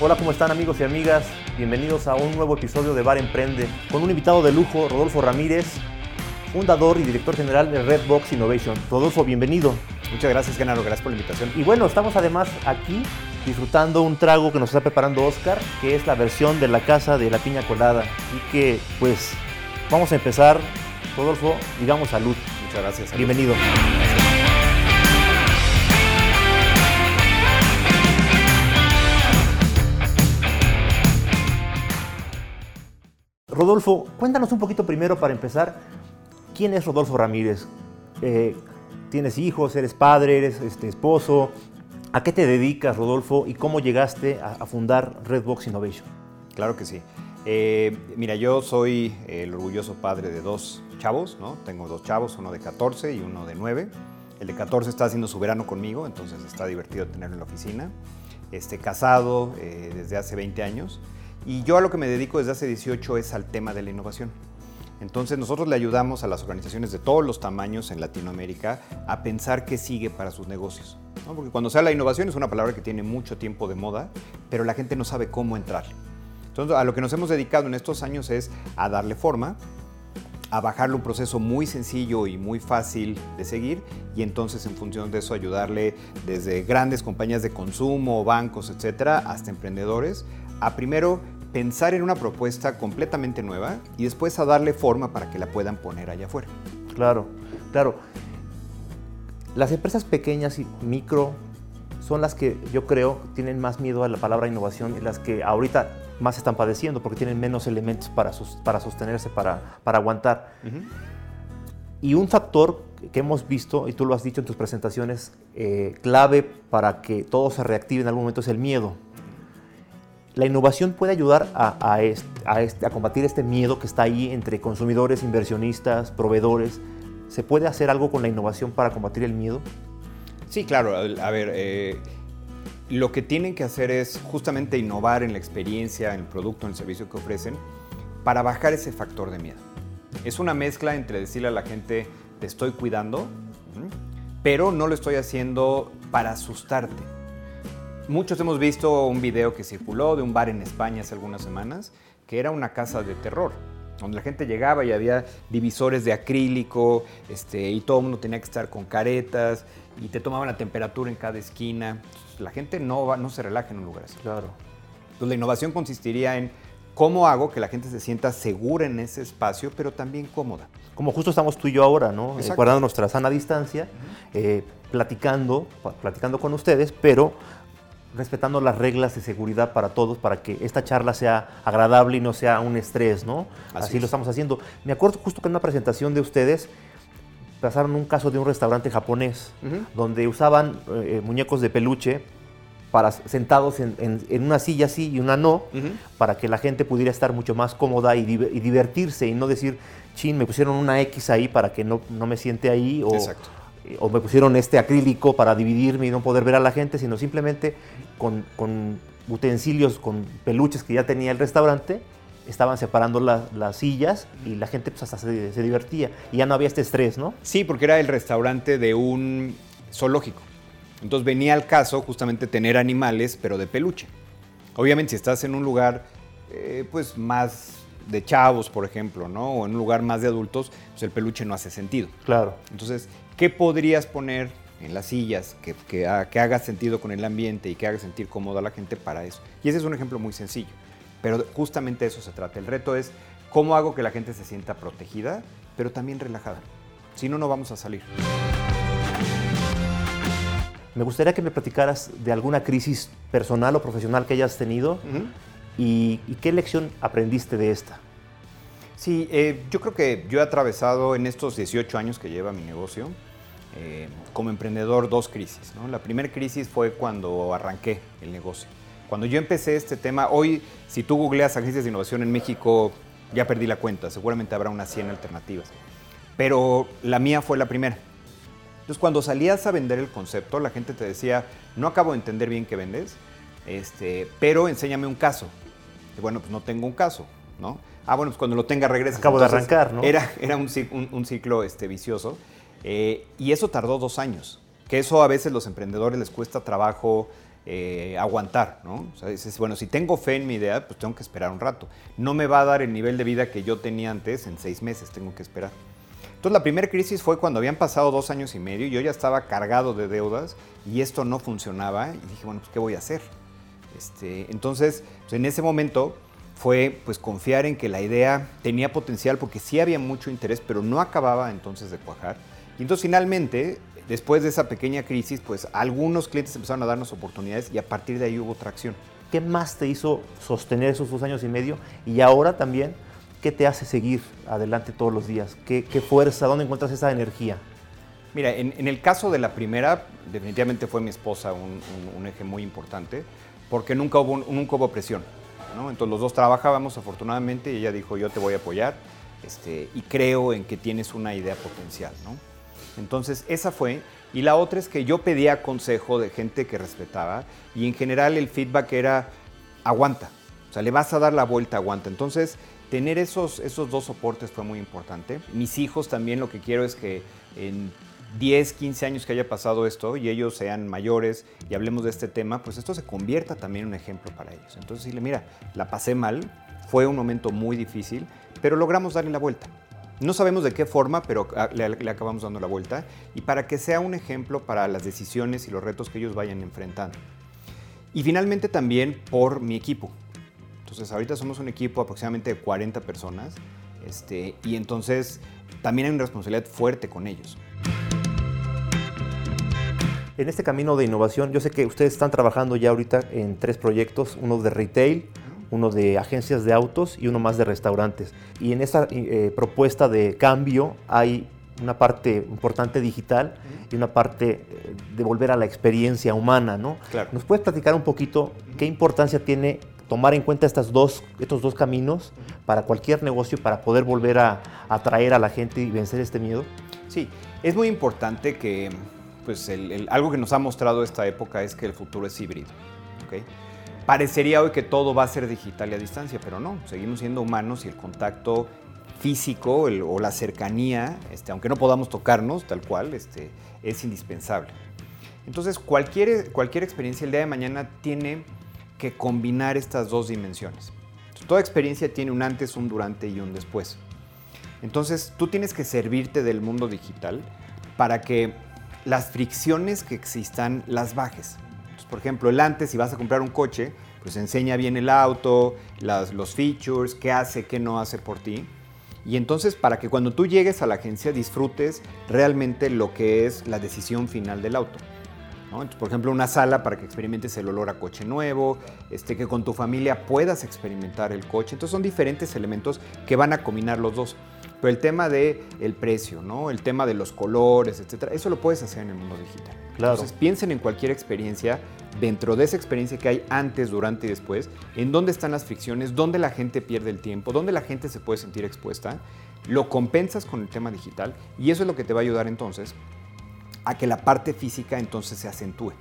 Hola, ¿cómo están amigos y amigas? Bienvenidos a un nuevo episodio de Bar Emprende con un invitado de lujo, Rodolfo Ramírez, fundador y director general de Redbox Innovation. Rodolfo, bienvenido. Muchas gracias, Genaro. Gracias por la invitación. Y bueno, estamos además aquí disfrutando un trago que nos está preparando Oscar, que es la versión de la casa de la piña colada. Así que, pues, vamos a empezar. Rodolfo, digamos salud. Muchas gracias. salud. Bienvenido. Rodolfo, cuéntanos un poquito primero para empezar, ¿quién es Rodolfo Ramírez? Eh, ¿Tienes hijos? ¿Eres padre? ¿Eres este, esposo? ¿A qué te dedicas, Rodolfo? ¿Y cómo llegaste a, a fundar Redbox Innovation? Claro que sí. Eh, mira, yo soy el orgulloso padre de dos chavos, ¿no? Tengo dos chavos, uno de 14 y uno de 9. El de 14 está haciendo su verano conmigo, entonces está divertido tenerlo en la oficina. Este, casado eh, desde hace 20 años. Y yo a lo que me dedico desde hace 18 es al tema de la innovación. Entonces nosotros le ayudamos a las organizaciones de todos los tamaños en Latinoamérica a pensar qué sigue para sus negocios. Porque cuando se habla de innovación es una palabra que tiene mucho tiempo de moda, pero la gente no sabe cómo entrar. Entonces a lo que nos hemos dedicado en estos años es a darle forma, a bajarle un proceso muy sencillo y muy fácil de seguir y entonces en función de eso ayudarle desde grandes compañías de consumo, bancos, etcétera, hasta emprendedores a primero pensar en una propuesta completamente nueva y después a darle forma para que la puedan poner allá afuera. Claro, claro. Las empresas pequeñas y micro son las que yo creo tienen más miedo a la palabra innovación y las que ahorita más están padeciendo porque tienen menos elementos para, sus- para sostenerse, para, para aguantar. Y un factor que hemos visto, y tú lo has dicho en tus presentaciones, eh, clave para que todo se reactive en algún momento es el miedo. La innovación puede ayudar a, combatir este miedo que está ahí entre consumidores, inversionistas, proveedores. ¿Se puede hacer algo con la innovación para combatir el miedo? Sí, claro. A ver, eh, lo que tienen que hacer es justamente innovar en la experiencia, en el producto, en el servicio que ofrecen, para bajar ese factor de miedo. Es una mezcla entre decirle a la gente, te estoy cuidando, pero no lo estoy haciendo para asustarte. Muchos hemos visto un video que circuló de un bar en España hace algunas semanas, que era una casa de terror, donde la gente llegaba y había divisores de acrílico, este, y todo el mundo tenía que estar con caretas, y te tomaban la temperatura en cada esquina. La gente no, va, no se relaja en un lugar así. Claro. Entonces, la innovación consistiría en cómo hago que la gente se sienta segura en ese espacio, pero también cómoda. Como justo estamos tú y yo ahora, ¿no? Eh, guardando nuestra sana distancia, eh, platicando, platicando con ustedes, pero respetando las reglas de seguridad para todos, para que esta charla sea agradable y no sea un estrés, ¿no? Así, Así lo es. estamos haciendo. Me acuerdo justo que en una presentación de ustedes pasaron un caso de un restaurante japonés, donde usaban eh, muñecos de peluche para sentados en, en- en una silla sí y una no, para que la gente pudiera estar mucho más cómoda y, y divertirse y no decir, chin, me pusieron una X ahí para que no, no me siente ahí o, Exacto. O me pusieron este acrílico para dividirme y no poder ver a la gente, sino simplemente con, con utensilios, con peluches que ya tenía el restaurante, estaban separando la- las sillas y la gente pues hasta se, se divertía y ya no había este estrés, ¿no? Sí, porque era el restaurante de un zoológico. Entonces venía al caso justamente tener animales, pero de peluche. Obviamente si estás en un lugar eh, pues más de chavos, por ejemplo, ¿no? O en un lugar más de adultos, pues el peluche no hace sentido. Claro. Entonces, ¿qué podrías poner en las sillas que, que ha- que haga sentido con el ambiente y que haga sentir cómodo a la gente para eso? Y ese es un ejemplo muy sencillo. Pero justamente de eso se trata. El reto es cómo hago que la gente se sienta protegida, pero también relajada. Si no, no vamos a salir. Me gustaría que me platicaras de alguna crisis personal o profesional que hayas tenido y, y qué lección aprendiste de esta. Sí, eh, yo creo que yo he atravesado en estos 18 años que lleva mi negocio, eh, como emprendedor, dos crisis. ¿no? La primera crisis fue cuando arranqué el negocio. Cuando yo empecé este tema, hoy si tú googleas agencias de innovación en México, ya perdí la cuenta, seguramente habrá unas 100 alternativas. Pero la mía fue la primera. Entonces, cuando salías a vender el concepto, la gente te decía, no acabo de entender bien qué vendes, este, pero enséñame un caso. Y bueno, pues no tengo un caso, ¿no? Ah, bueno, pues cuando lo tenga regresa. Acabo de arrancar, ¿no? Era, era un, cic- un- un ciclo este, vicioso. Eh, y eso tardó dos años. Que eso a veces los emprendedores les cuesta trabajo eh, aguantar, ¿no? O sea, dices, bueno, si tengo fe en mi idea, pues tengo que esperar un rato. No me va a dar el nivel de vida que yo tenía antes en seis meses, tengo que esperar. Entonces la primera crisis fue cuando habían pasado dos años y medio y yo ya estaba cargado de deudas y esto no funcionaba y dije, bueno, pues ¿qué voy a hacer? Este, entonces, pues, en ese momento fue pues confiar en que la idea tenía potencial porque sí había mucho interés, pero no acababa entonces de cuajar. Y entonces finalmente Después de esa pequeña crisis, pues algunos clientes empezaron a darnos oportunidades y a partir de ahí hubo tracción. ¿Qué más te hizo sostener esos dos años y medio? Y ahora también, ¿qué te hace seguir adelante todos los días? ¿Qué, fuerza? ¿Dónde encuentras esa energía? Mira, en, el caso de la primera, definitivamente fue mi esposa un, eje muy importante, porque nunca hubo, nunca hubo presión. Entonces los dos trabajábamos afortunadamente y ella dijo, yo te voy a apoyar este, y creo en que tienes una idea potencial. ¿no? Entonces, esa fue. Y la otra es que yo pedía consejo de gente que respetaba y en general el feedback era aguanta. O sea, le vas a dar la vuelta, aguanta. Entonces, tener esos, esos dos soportes fue muy importante. Mis hijos también lo que quiero es que en 10, 15 años que haya pasado esto y ellos sean mayores y hablemos de este tema, pues esto se convierta también en un ejemplo para ellos. Entonces, dile, mira, la pasé mal, fue un momento muy difícil, pero logramos darle la vuelta. No sabemos de qué forma, pero ah, le, acabamos dando la vuelta y para que sea un ejemplo para las decisiones y los retos que ellos vayan enfrentando. Y finalmente también por mi equipo. Entonces ahorita somos un equipo aproximadamente de 40 personas este, y entonces también hay una responsabilidad fuerte con ellos. En este camino de innovación, yo sé que ustedes están trabajando ya ahorita en tres proyectos, uno de retail, uno de agencias de autos y uno más de restaurantes. Y en esta eh, propuesta de cambio hay una parte importante digital y una parte eh, de volver a la experiencia humana, ¿no? ¿Nos puedes platicar un poquito qué importancia tiene tomar en cuenta estas dos, estos dos caminos para cualquier negocio, para poder volver a atraer a la gente y vencer este miedo? Sí, es muy importante que, pues, algo que nos ha mostrado esta época es que el futuro es híbrido, ¿okay? Parecería hoy que todo va a ser digital y a distancia, pero no, seguimos siendo humanos y el contacto físico o la cercanía, este, aunque no podamos tocarnos tal cual, este, es indispensable. Entonces, cualquier, cualquier experiencia el día de mañana tiene que combinar estas dos dimensiones. toda experiencia tiene un antes, un durante y un después. Entonces, tú tienes que servirte del mundo digital para que las fricciones que existan las bajes por ejemplo, el antes, si vas a comprar un coche, pues enseña bien el auto, los features, qué hace, qué no hace por ti. Y entonces para que cuando tú llegues a la agencia disfrutes realmente lo que es la decisión final del auto. por ejemplo, una sala para que experimentes el olor a coche nuevo, este, que con tu familia puedas experimentar el coche. Entonces son diferentes elementos que van a combinar los dos. Pero el tema del el precio, ¿no? el tema de los colores, etcétera, eso lo puedes hacer en el mundo digital. Entonces piensen en cualquier experiencia, dentro de esa experiencia que hay antes, durante y después, en dónde están las fricciones, dónde la gente pierde el tiempo, dónde la gente se puede sentir expuesta, lo compensas con el tema digital y eso es lo que te va a ayudar entonces a que la parte física entonces se acentúe.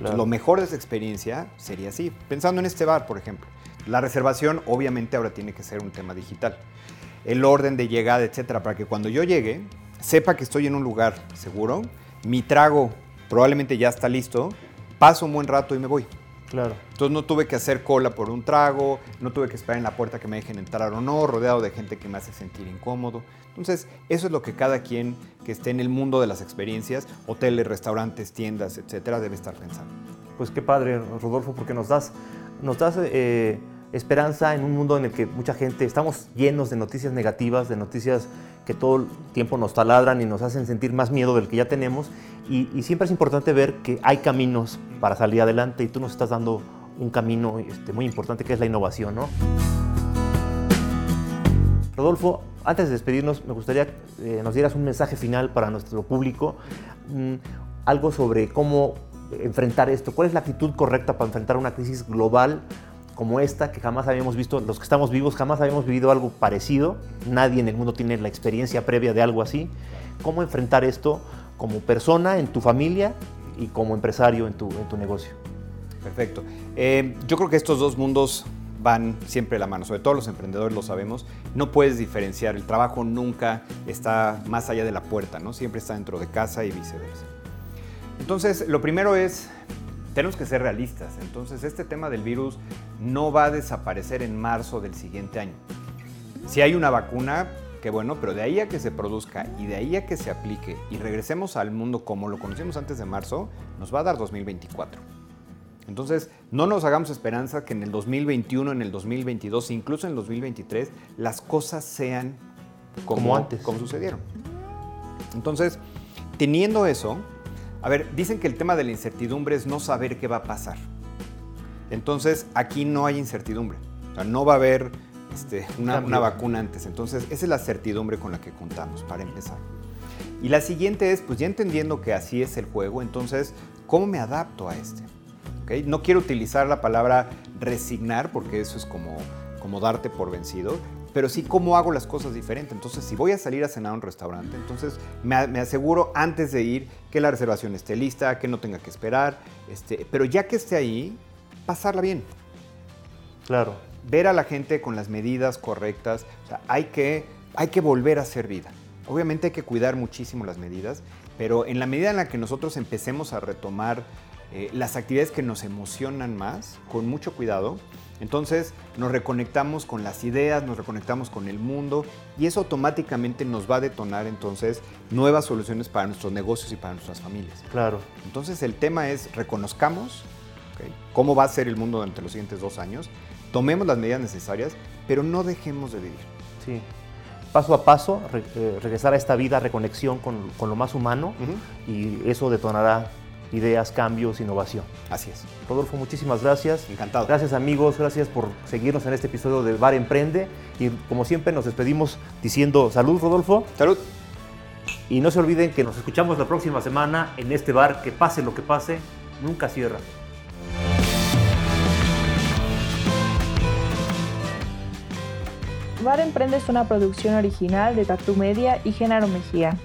lo mejor de esa experiencia sería así, pensando en este bar, por ejemplo. La reservación obviamente ahora tiene que ser un tema digital. El orden de llegada, etcétera, para que cuando yo llegue sepa que estoy en un lugar seguro, mi trago probablemente ya está listo, paso un buen rato y me voy. Claro. Entonces no tuve que hacer cola por un trago, no tuve que esperar en la puerta que me dejen entrar o no, rodeado de gente que me hace sentir incómodo. Entonces, eso es lo que cada quien que esté en el mundo de las experiencias, hoteles, restaurantes, tiendas, etcétera, debe estar pensando. Pues qué padre, Rodolfo, porque nos das, nos das eh, esperanza en un mundo en el que mucha gente estamos llenos de noticias negativas, de noticias que todo el tiempo nos taladran y nos hacen sentir más miedo del que ya tenemos. Y, siempre es importante ver que hay caminos para salir adelante y tú nos estás dando un camino este, muy importante que es la innovación. ¿no? Rodolfo, antes de despedirnos, me gustaría que eh, nos dieras un mensaje final para nuestro público, mm, algo sobre cómo enfrentar esto, cuál es la actitud correcta para enfrentar una crisis global como esta, que jamás habíamos visto, los que estamos vivos jamás habíamos vivido algo parecido, nadie en el mundo tiene la experiencia previa de algo así. ¿Cómo enfrentar esto como persona en tu familia y como empresario en tu, negocio? Perfecto. Eh, yo creo que estos dos mundos van siempre de la mano, sobre todo los emprendedores lo sabemos, no puedes diferenciar, el trabajo nunca está más allá de la puerta, ¿no? siempre está dentro de casa y viceversa. Entonces, lo primero es tenemos que ser realistas. Entonces, este tema del virus no va a desaparecer en marzo del siguiente año. Si hay una vacuna, qué bueno, pero de ahí a que se produzca y de ahí a que se aplique y regresemos al mundo como lo conocimos antes de marzo, nos va a dar 2024. Entonces, no nos hagamos esperanza que en el 2021, en el 2022, incluso en el 2023, las cosas sean como, Como antes. como sucedieron. Entonces, teniendo eso, a ver, dicen que el tema de la incertidumbre es no saber qué va a pasar. Entonces, aquí no hay incertidumbre. O sea, no va a haber este, una, una vacuna antes. Entonces, esa es la certidumbre con la que contamos, para empezar. Y la siguiente es, pues ya entendiendo que así es el juego, entonces, ¿cómo me adapto a este? ¿Ok? No quiero utilizar la palabra resignar, porque eso es como, como darte por vencido, pero sí cómo hago las cosas diferente. Entonces, si voy a salir a cenar a un restaurante, entonces me, aseguro antes de ir que la reservación esté lista, que no tenga que esperar, este, pero ya que esté ahí, pasarla bien Claro. ver a la gente con las medidas correctas. O sea, hay que, hay que volver a hacer vida. Obviamente hay que cuidar muchísimo las medidas, pero en la medida en la que nosotros empecemos a retomar eh, las actividades que nos emocionan más, con mucho cuidado, entonces nos reconectamos con las ideas, nos reconectamos con el mundo y eso automáticamente nos va a detonar entonces nuevas soluciones para nuestros negocios y para nuestras familias. Claro. Entonces el tema es reconozcamos cómo va a ser el mundo durante los siguientes dos años, tomemos las medidas necesarias, pero no dejemos de vivir. Sí. Paso a paso, re- eh, regresar a esta vida, reconexión con, con lo más humano y eso detonará ideas, cambios, innovación. Así es. Rodolfo, muchísimas gracias. Encantado. Gracias amigos, gracias por seguirnos en este episodio de Bar Emprende y como siempre nos despedimos diciendo salud Rodolfo Salud. y no se olviden que nos escuchamos la próxima semana en este bar que pase lo que pase, nunca cierra. Bar Emprende es una producción original de Tatu Media y Genaro Mejía.